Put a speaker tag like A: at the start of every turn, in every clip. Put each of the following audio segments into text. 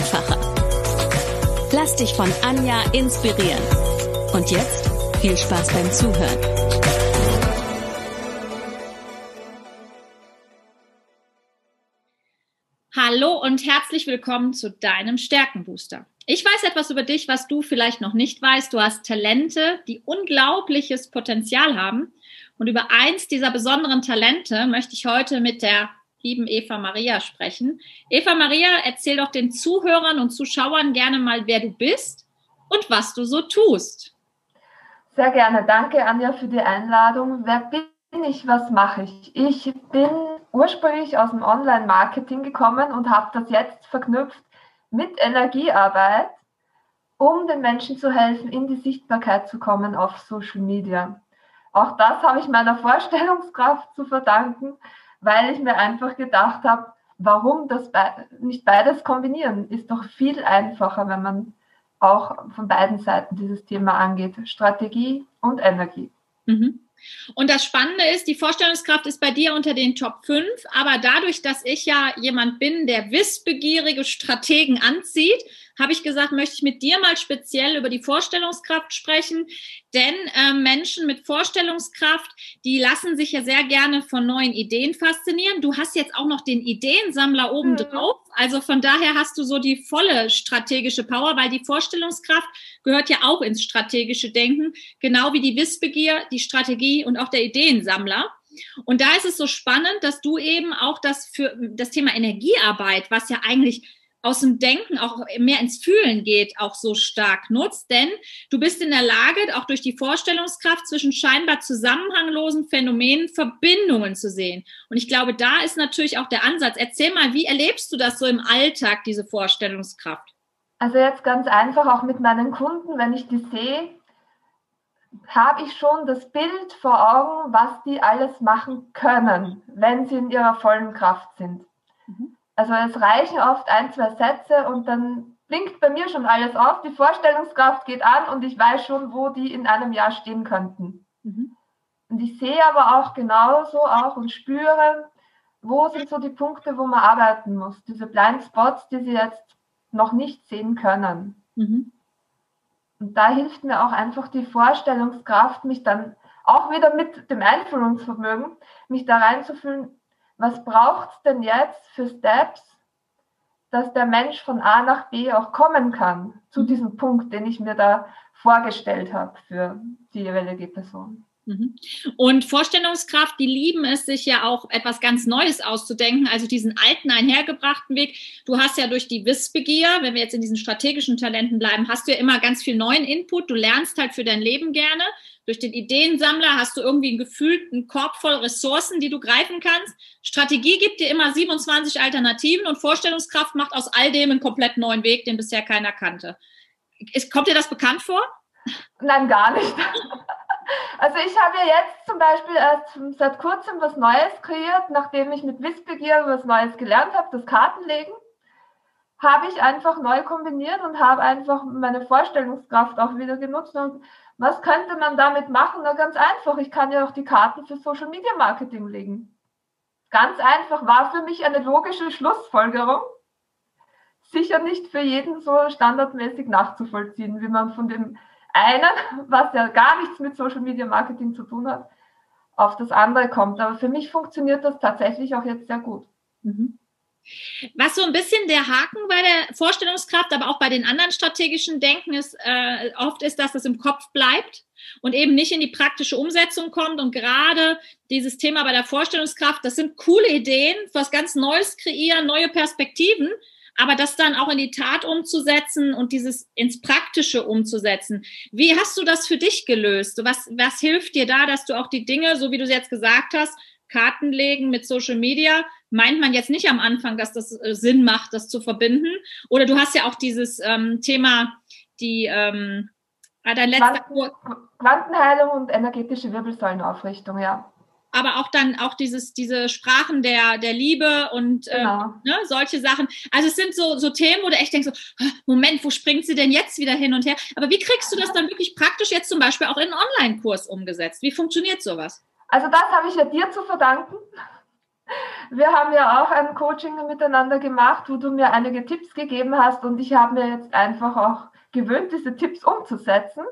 A: einfacher. Lass dich von Anja inspirieren. Und jetzt viel Spaß beim Zuhören.
B: Hallo und herzlich willkommen zu deinem Stärkenbooster. Ich weiß etwas über dich, was du vielleicht noch nicht weißt. Du hast Talente, die unglaubliches Potenzial haben. Und über eins dieser besonderen Talente möchte ich heute mit der lieben Eva Maria sprechen. Eva Maria, erzähl doch den Zuhörern und Zuschauern gerne mal, wer du bist und was du so tust.
C: Sehr gerne. Danke, Anja, für die Einladung. Wer bin ich? Was mache ich? Ich bin ursprünglich aus dem Online-Marketing gekommen und habe das jetzt verknüpft mit Energiearbeit, um den Menschen zu helfen, in die Sichtbarkeit zu kommen auf Social Media. Auch das habe ich meiner Vorstellungskraft zu verdanken weil ich mir einfach gedacht habe, warum das be nicht beides kombinieren? Ist doch viel einfacher, wenn man auch von beiden Seiten dieses Thema angeht, Strategie und Energie.
B: Mhm. Und das Spannende ist, die Vorstellungskraft ist bei dir unter den Top 5, aber dadurch, dass ich ja jemand bin, der wissbegierige Strategen anzieht, habe ich gesagt, möchte ich mit dir mal speziell über die Vorstellungskraft sprechen. Denn äh, Menschen mit Vorstellungskraft, die lassen sich ja sehr gerne von neuen Ideen faszinieren. Du hast jetzt auch noch den Ideensammler oben mhm. drauf. Also von daher hast du so die volle strategische Power, weil die Vorstellungskraft gehört ja auch ins strategische Denken, genau wie die Wissbegier, die Strategie und auch der Ideensammler. Und da ist es so spannend, dass du eben auch das für das Thema Energiearbeit, was ja eigentlich aus dem Denken auch mehr ins Fühlen geht, auch so stark nutzt. Denn du bist in der Lage, auch durch die Vorstellungskraft zwischen scheinbar zusammenhanglosen Phänomenen Verbindungen zu sehen. Und ich glaube, da ist natürlich auch der Ansatz. Erzähl mal, wie erlebst du das so im Alltag, diese Vorstellungskraft?
C: Also jetzt ganz einfach auch mit meinen Kunden, wenn ich die sehe, habe ich schon das Bild vor Augen, was die alles machen können, wenn sie in ihrer vollen Kraft sind. Mhm. Also es reichen oft ein, zwei Sätze und dann blinkt bei mir schon alles auf, die Vorstellungskraft geht an und ich weiß schon, wo die in einem Jahr stehen könnten. Mhm. Und ich sehe aber auch genauso auch und spüre, wo sind so die Punkte, wo man arbeiten muss. Diese Blind Spots, die sie jetzt noch nicht sehen können. Mhm. Und da hilft mir auch einfach die Vorstellungskraft, mich dann auch wieder mit dem Einfühlungsvermögen, mich da reinzufühlen, was braucht es denn jetzt für Steps, dass der Mensch von A nach B auch kommen kann, zu diesem Punkt, den ich mir da vorgestellt habe für die jeweilige Person.
B: Mhm. Und Vorstellungskraft, die lieben es, sich ja auch etwas ganz Neues auszudenken, also diesen alten, einhergebrachten Weg. Du hast ja durch die Wissbegier, wenn wir jetzt in diesen strategischen Talenten bleiben, hast du ja immer ganz viel neuen Input. Du lernst halt für dein Leben gerne. Durch den Ideensammler hast du irgendwie einen gefühlten Korb voll Ressourcen, die du greifen kannst. Strategie gibt dir immer 27 Alternativen und Vorstellungskraft macht aus all dem einen komplett neuen Weg, den bisher keiner kannte. Kommt dir das bekannt vor?
C: Nein, gar nicht. Also ich habe ja jetzt zum Beispiel erst seit kurzem was Neues kreiert, nachdem ich mit Wissbegier was Neues gelernt habe, das Kartenlegen, habe ich einfach neu kombiniert und habe einfach meine Vorstellungskraft auch wieder genutzt. Und was könnte man damit machen? Na ganz einfach, ich kann ja auch die Karten für Social Media Marketing legen. Ganz einfach, war für mich eine logische Schlussfolgerung. Sicher nicht für jeden so standardmäßig nachzuvollziehen, wie man von dem einen, was ja gar nichts mit Social Media Marketing zu tun hat, auf das andere kommt. Aber für mich funktioniert das tatsächlich auch jetzt sehr gut. Mhm.
B: Was so ein bisschen der Haken bei der Vorstellungskraft, aber auch bei den anderen strategischen Denken ist, äh, oft ist, dass das im Kopf bleibt und eben nicht in die praktische Umsetzung kommt. Und gerade dieses Thema bei der Vorstellungskraft, das sind coole Ideen, was ganz Neues kreieren, neue Perspektiven aber das dann auch in die Tat umzusetzen und dieses ins Praktische umzusetzen. Wie hast du das für dich gelöst? Was, was hilft dir da, dass du auch die Dinge, so wie du es jetzt gesagt hast, Karten legen mit Social Media, meint man jetzt nicht am Anfang, dass das äh, Sinn macht, das zu verbinden. Oder du hast ja auch dieses ähm, Thema, die ähm, ah, dein letzter
C: Quantenheilung und energetische Wirbelsäulenaufrichtung, ja
B: aber auch dann auch dieses, diese Sprachen der, der Liebe und ähm, genau. ähm, ne, solche Sachen. Also es sind so, so Themen, wo du echt denkst, so, Moment, wo springt sie denn jetzt wieder hin und her? Aber wie kriegst du das dann wirklich praktisch jetzt zum Beispiel auch in einen Online-Kurs umgesetzt? Wie funktioniert sowas?
C: Also das habe ich ja dir zu verdanken. Wir haben ja auch ein Coaching miteinander gemacht, wo du mir einige Tipps gegeben hast und ich habe mir jetzt einfach auch gewöhnt, diese Tipps umzusetzen.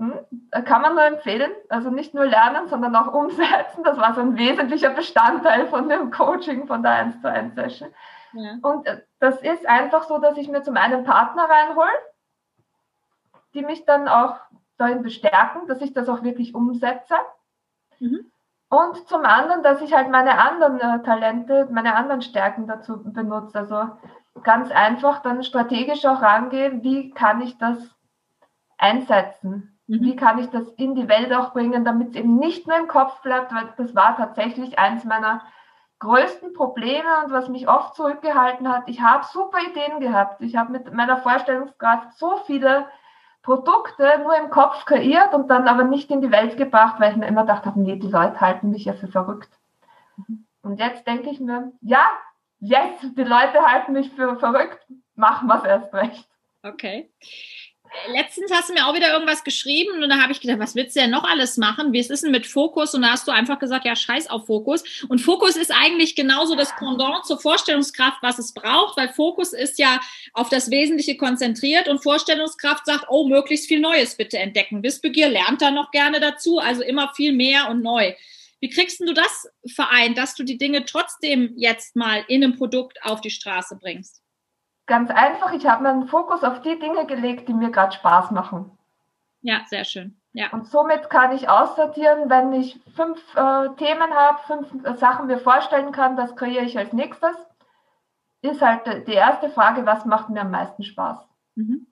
C: Hm? Kann man nur empfehlen. Also nicht nur lernen, sondern auch umsetzen. Das war so ein wesentlicher Bestandteil von dem Coaching, von der 1 zu 1 Session. Ja. Und äh, das ist einfach so, dass ich mir zum einen Partner reinhole, die mich dann auch darin bestärken, dass ich das auch wirklich umsetze. Mhm. Und zum anderen, dass ich halt meine anderen äh, Talente, meine anderen Stärken dazu benutze. Also ganz einfach dann strategisch auch rangehe, wie kann ich das einsetzen? Mhm. Wie kann ich das in die Welt auch bringen, damit es eben nicht nur im Kopf bleibt, weil das war tatsächlich eins meiner größten Probleme und was mich oft zurückgehalten hat. Ich habe super Ideen gehabt. Ich habe mit meiner Vorstellungskraft so viele Produkte nur im Kopf kreiert und dann aber nicht in die Welt gebracht, weil ich mir immer gedacht habe, nee, die Leute halten mich ja für verrückt. Mhm. Und jetzt denke ich mir, ja, jetzt, die Leute halten mich für verrückt, machen wir es erst recht.
B: Okay letztens hast du mir auch wieder irgendwas geschrieben und da habe ich gedacht, was willst du denn noch alles machen? Wie ist es denn mit Fokus? Und da hast du einfach gesagt, ja, scheiß auf Fokus. Und Fokus ist eigentlich genauso das Pendant zur Vorstellungskraft, was es braucht, weil Fokus ist ja auf das Wesentliche konzentriert und Vorstellungskraft sagt, oh, möglichst viel Neues bitte entdecken. Wissbegier lernt da noch gerne dazu, also immer viel mehr und neu. Wie kriegst du das vereint, dass du die Dinge trotzdem jetzt mal in einem Produkt auf die Straße bringst?
C: Ganz einfach, ich habe meinen Fokus auf die Dinge gelegt, die mir gerade Spaß machen.
B: Ja, sehr schön. Ja.
C: Und somit kann ich aussortieren, wenn ich fünf äh, Themen habe, fünf äh, Sachen mir vorstellen kann, das kreiere ich als nächstes. Ist halt die erste Frage, was macht mir am meisten Spaß? Mhm.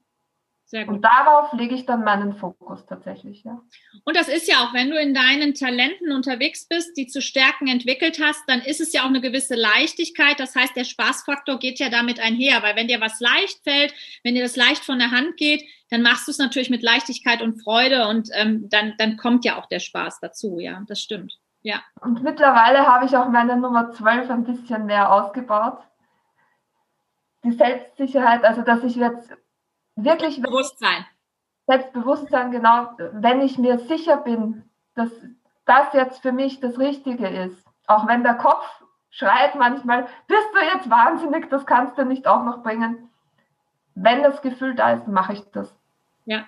C: Und darauf lege ich dann meinen Fokus tatsächlich, ja.
B: Und das ist ja auch, wenn du in deinen Talenten unterwegs bist, die zu Stärken entwickelt hast, dann ist es ja auch eine gewisse Leichtigkeit. Das heißt, der Spaßfaktor geht ja damit einher, weil wenn dir was leicht fällt, wenn dir das leicht von der Hand geht, dann machst du es natürlich mit Leichtigkeit und Freude und ähm, dann, dann kommt ja auch der Spaß dazu, ja, das stimmt. Ja.
C: Und mittlerweile habe ich auch meine Nummer 12 ein bisschen mehr ausgebaut. Die Selbstsicherheit, also dass ich jetzt wirklich
B: Bewusstsein.
C: Selbstbewusstsein, genau, wenn ich mir sicher bin, dass das jetzt für mich das Richtige ist, auch wenn der Kopf schreit manchmal, bist du jetzt wahnsinnig, das kannst du nicht auch noch bringen. Wenn das Gefühl da ist, mache ich das.
B: Ja.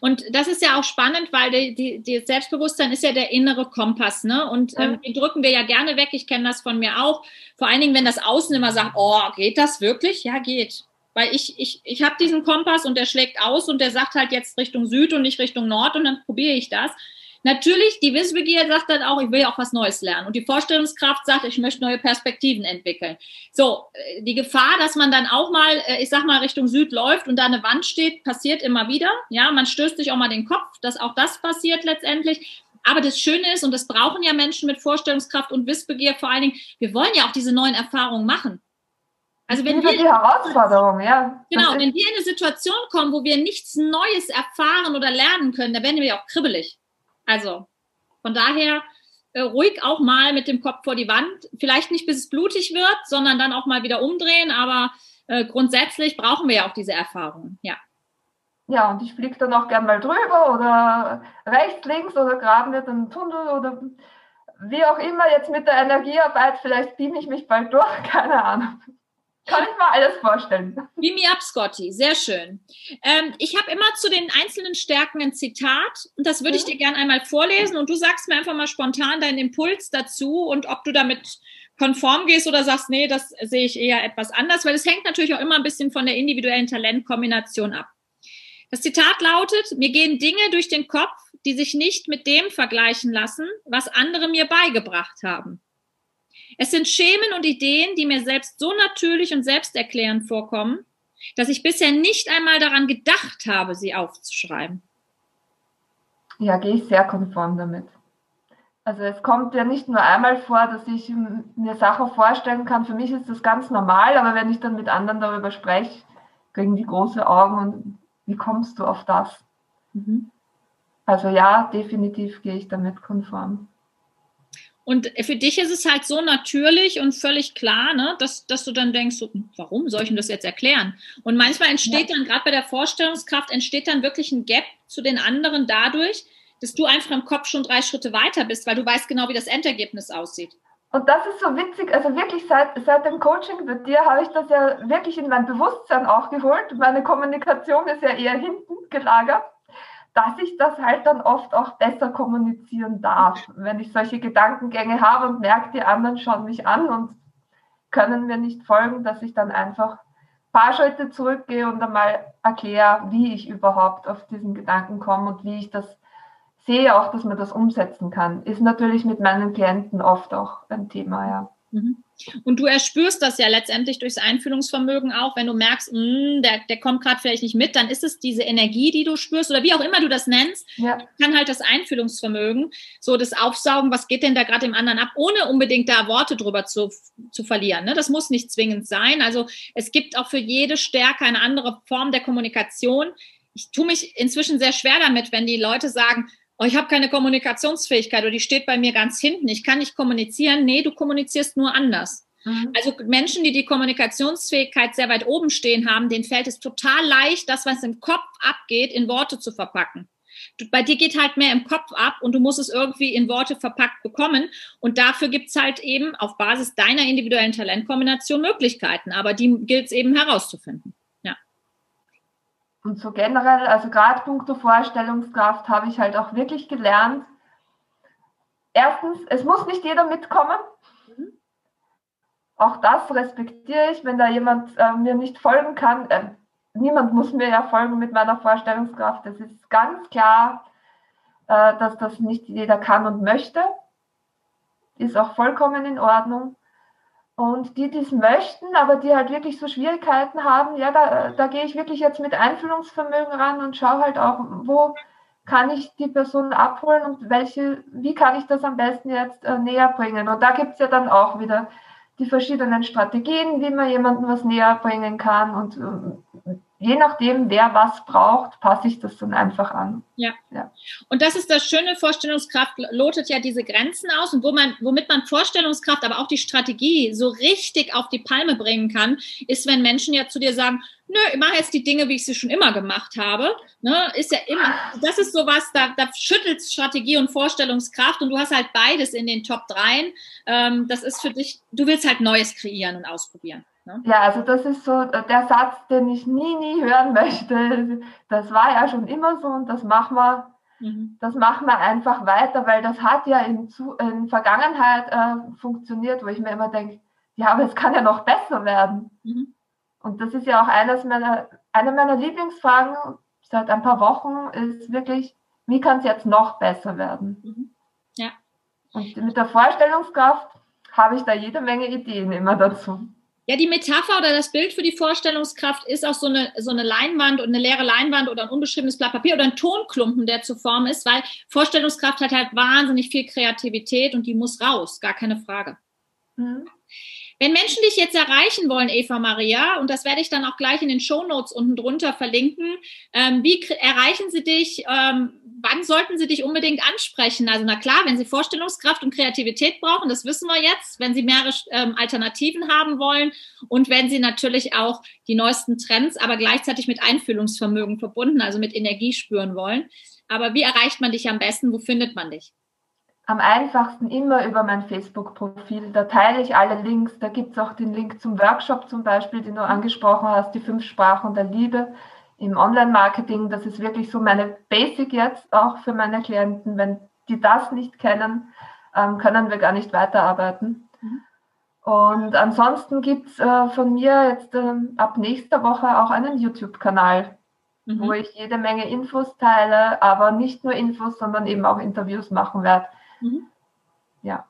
B: Und das ist ja auch spannend, weil die, die, die Selbstbewusstsein ist ja der innere Kompass, ne? Und ähm, den drücken wir ja gerne weg. Ich kenne das von mir auch. Vor allen Dingen, wenn das Außen immer sagt, oh, geht das wirklich? Ja, geht. Weil ich, ich, ich habe diesen Kompass und der schlägt aus und der sagt halt jetzt Richtung Süd und nicht Richtung Nord und dann probiere ich das. Natürlich, die Wissbegier sagt dann auch, ich will ja auch was Neues lernen. Und die Vorstellungskraft sagt, ich möchte neue Perspektiven entwickeln. So, äh, die Gefahr, dass man dann auch mal, äh, ich sag mal, Richtung Süd läuft und da eine Wand steht, passiert immer wieder. Ja, man stößt sich auch mal den Kopf, dass auch das passiert letztendlich. Aber das Schöne ist, und das brauchen ja Menschen mit Vorstellungskraft und Wissbegier vor allen Dingen, wir wollen ja auch diese neuen Erfahrungen machen.
C: Also wenn wir die Herausforderung, ja.
B: Genau, wenn wir in eine Situation kommen, wo wir nichts Neues erfahren oder lernen können, dann werden wir auch kribbelig. Also von daher äh, ruhig auch mal mit dem Kopf vor die Wand. Vielleicht nicht bis es blutig wird, sondern dann auch mal wieder umdrehen. Aber äh, grundsätzlich brauchen wir ja auch diese Erfahrung. Ja.
C: Ja, und ich fliege dann auch gern mal drüber oder rechts, links oder graben wir den Tunnel oder wie auch immer jetzt mit der Energiearbeit. Vielleicht beame ich mich bald durch, keine Ahnung. Kann ich mal alles vorstellen.
B: Beam me up, Scotty. Sehr schön. Ähm, ich habe immer zu den einzelnen Stärken ein Zitat und das würde ich mhm. dir gerne einmal vorlesen und du sagst mir einfach mal spontan deinen Impuls dazu und ob du damit konform gehst oder sagst, nee, das sehe ich eher etwas anders, weil es hängt natürlich auch immer ein bisschen von der individuellen Talentkombination ab. Das Zitat lautet, mir gehen Dinge durch den Kopf, die sich nicht mit dem vergleichen lassen, was andere mir beigebracht haben. Es sind Schemen und Ideen, die mir selbst so natürlich und selbsterklärend vorkommen, dass ich bisher nicht einmal daran gedacht habe, sie aufzuschreiben.
C: Ja, gehe ich sehr konform damit. Also es kommt ja nicht nur einmal vor, dass ich mir Sachen vorstellen kann. Für mich ist das ganz normal, aber wenn ich dann mit anderen darüber spreche, kriegen die große Augen und wie kommst du auf das? Mhm. Also ja, definitiv gehe ich damit konform.
B: Und für dich ist es halt so natürlich und völlig klar, ne, dass, dass du dann denkst, so, warum soll ich denn das jetzt erklären? Und manchmal entsteht ja. dann, gerade bei der Vorstellungskraft, entsteht dann wirklich ein Gap zu den anderen dadurch, dass du einfach im Kopf schon drei Schritte weiter bist, weil du weißt genau, wie das Endergebnis aussieht.
C: Und das ist so witzig, also wirklich seit, seit dem Coaching mit dir habe ich das ja wirklich in mein Bewusstsein auch geholt. Meine Kommunikation ist ja eher hinten gelagert dass ich das halt dann oft auch besser kommunizieren darf. Wenn ich solche Gedankengänge habe und merke, die anderen schauen mich an und können mir nicht folgen, dass ich dann einfach ein paar Schritte zurückgehe und einmal erkläre, wie ich überhaupt auf diesen Gedanken komme und wie ich das sehe, auch dass man das umsetzen kann. Ist natürlich mit meinen Klienten oft auch ein Thema, ja.
B: Mhm. Und du erspürst das ja letztendlich durchs Einfühlungsvermögen auch, wenn du merkst, mh, hm, der, der kommt gerade vielleicht nicht mit, dann ist es diese Energie, die du spürst oder wie auch immer du das nennst, ja. kann halt das Einfühlungsvermögen, so das Aufsaugen, was geht denn da gerade dem anderen ab, ohne unbedingt da Worte drüber zu, zu verlieren. Ne? Das muss nicht zwingend sein. Also es gibt auch für jede Stärke eine andere Form der Kommunikation. Ich tue mich inzwischen sehr schwer damit, wenn die Leute sagen, oh, ich habe keine Kommunikationsfähigkeit oder die steht bei mir ganz hinten, ich kann nicht kommunizieren. Nee, du kommunizierst nur anders. Mhm. Also Menschen, die die Kommunikationsfähigkeit sehr weit oben stehen haben, denen fällt es total leicht, das, was im Kopf abgeht, in Worte zu verpacken. Du, bei dir geht halt mehr im Kopf ab und du musst es irgendwie in Worte verpackt bekommen. Und dafür gibt es halt eben auf Basis deiner individuellen Talentkombination Möglichkeiten. Aber die gilt es eben herauszufinden.
C: Und so generell, also gerade punkto Vorstellungskraft habe ich halt auch wirklich gelernt. Erstens, es muss nicht jeder mitkommen. Mhm. Auch das respektiere ich, wenn da jemand äh, mir nicht folgen kann. Äh, niemand muss mir ja folgen mit meiner Vorstellungskraft. Es ist ganz klar, äh, dass das nicht jeder kann und möchte. Ist auch vollkommen in Ordnung. Und die, die es möchten, aber die halt wirklich so Schwierigkeiten haben, ja, da, da gehe ich wirklich jetzt mit Einfühlungsvermögen ran und schaue halt auch, wo kann ich die Person abholen und welche, wie kann ich das am besten jetzt äh, näher bringen. Und da gibt es ja dann auch wieder die verschiedenen Strategien, wie man jemandem was näher bringen kann. Und äh, je nachdem, wer was braucht, passe ich das dann einfach an.
B: Ja. ja. Und das ist das Schöne, Vorstellungskraft lotet ja diese Grenzen aus und wo man, womit man Vorstellungskraft, aber auch die Strategie so richtig auf die Palme bringen kann, ist, wenn Menschen ja zu dir sagen, nö, ich mache jetzt die Dinge, wie ich sie schon immer gemacht habe. Ne, ist ja immer, das ist sowas, da, da schüttelt Strategie und Vorstellungskraft und du hast halt beides in den Top 3. Ähm, das ist für dich, du willst halt Neues kreieren und ausprobieren.
C: Ne? Ja, also das ist so der Satz, den ich nie, nie hören möchte. Das war ja schon immer so und das machen wir, mhm. das machen wir einfach weiter, weil das hat ja in, in Vergangenheit äh, funktioniert, wo ich mir immer denke, ja, aber es kann ja noch besser werden. Mhm. Und das ist ja auch eines meiner, eine meiner Lieblingsfragen seit ein paar Wochen ist wirklich, wie kann es jetzt noch besser werden? Mhm. Ja. Und mit der Vorstellungskraft habe ich da jede Menge Ideen immer dazu.
B: Ja, die Metapher oder das Bild für die Vorstellungskraft ist auch so eine, so eine Leinwand und eine leere Leinwand oder ein unbeschriebenes Blatt Papier oder ein Tonklumpen, der zu formen ist, weil Vorstellungskraft hat halt wahnsinnig viel Kreativität und die muss raus, gar keine Frage. Mhm. Wenn Menschen dich jetzt erreichen wollen, Eva Maria, und das werde ich dann auch gleich in den Show Notes unten drunter verlinken, ähm, wie erreichen sie dich? Ähm, wann sollten sie dich unbedingt ansprechen? Also na klar, wenn sie Vorstellungskraft und Kreativität brauchen, das wissen wir jetzt, wenn sie mehrere ähm, Alternativen haben wollen und wenn sie natürlich auch die neuesten Trends, aber gleichzeitig mit Einfühlungsvermögen verbunden, also mit Energie spüren wollen. Aber wie erreicht man dich am besten? Wo findet man dich?
C: Am einfachsten immer über mein Facebook-Profil. Da teile ich alle Links. Da gibt es auch den Link zum Workshop zum Beispiel, den du angesprochen hast, die fünf Sprachen der Liebe im Online-Marketing. Das ist wirklich so meine Basic jetzt auch für meine Klienten. Wenn die das nicht kennen, ähm, können wir gar nicht weiterarbeiten. Mhm. Und ansonsten gibt es äh, von mir jetzt äh, ab nächster Woche auch einen YouTube-Kanal, mhm. wo ich jede Menge Infos teile, aber nicht nur Infos, sondern eben auch Interviews machen werde. Mhm. Ja.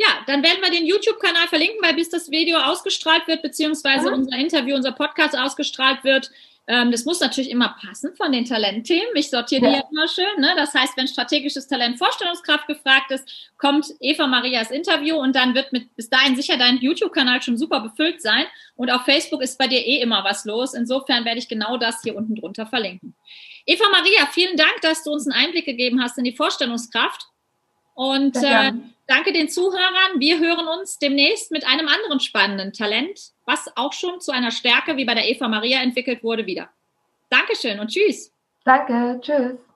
B: Ja, dann werden wir den YouTube-Kanal verlinken, weil bis das Video ausgestrahlt wird, beziehungsweise mhm. unser Interview, unser Podcast ausgestrahlt wird, ähm, das muss natürlich immer passen von den Talentthemen. Ich sortiere die ja immer schön. Ne? Das heißt, wenn strategisches Talent Vorstellungskraft gefragt ist, kommt Eva Marias Interview und dann wird mit bis dahin sicher dein YouTube-Kanal schon super befüllt sein. Und auf Facebook ist bei dir eh immer was los. Insofern werde ich genau das hier unten drunter verlinken. Eva Maria, vielen Dank, dass du uns einen Einblick gegeben hast in die Vorstellungskraft. Und äh, danke den Zuhörern. Wir hören uns demnächst mit einem anderen spannenden Talent, was auch schon zu einer Stärke wie bei der Eva Maria entwickelt wurde, wieder. Dankeschön und tschüss.
C: Danke, tschüss.